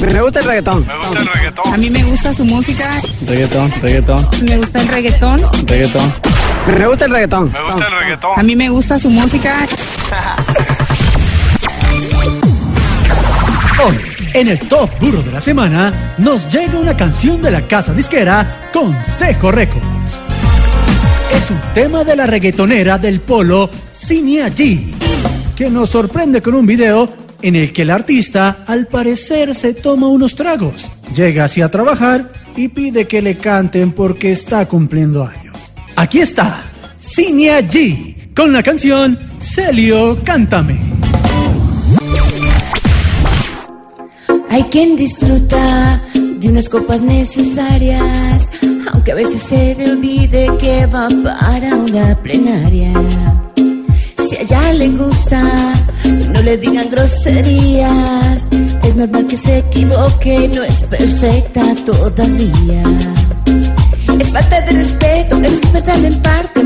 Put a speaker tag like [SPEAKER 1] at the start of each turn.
[SPEAKER 1] Me gusta el reggaetón.
[SPEAKER 2] Me gusta el reggaetón.
[SPEAKER 3] A mí me gusta su música.
[SPEAKER 4] Reggaetón, reggaetón,
[SPEAKER 3] Me gusta el reggaetón.
[SPEAKER 4] reggaetón.
[SPEAKER 1] Me gusta el reggaetón.
[SPEAKER 2] Me gusta el
[SPEAKER 3] A
[SPEAKER 2] reggaetón.
[SPEAKER 3] mí me gusta su música.
[SPEAKER 5] Hoy, en el Top Burro de la Semana, nos llega una canción de la casa disquera Consejo Records. Es un tema de la reggaetonera del polo Cinia G, que nos sorprende con un video en el que el artista al parecer se toma unos tragos, llega así a trabajar y pide que le canten porque está cumpliendo años. Aquí está, Cinia G, con la canción Celio Cántame.
[SPEAKER 6] Hay quien disfruta de unas copas necesarias, aunque a veces se le olvide que va para una plenaria. Si a ella le gusta, no le digan groserías. Es normal que se equivoque, no es perfecta todavía. Es falta de respeto, eso es verdad en parte,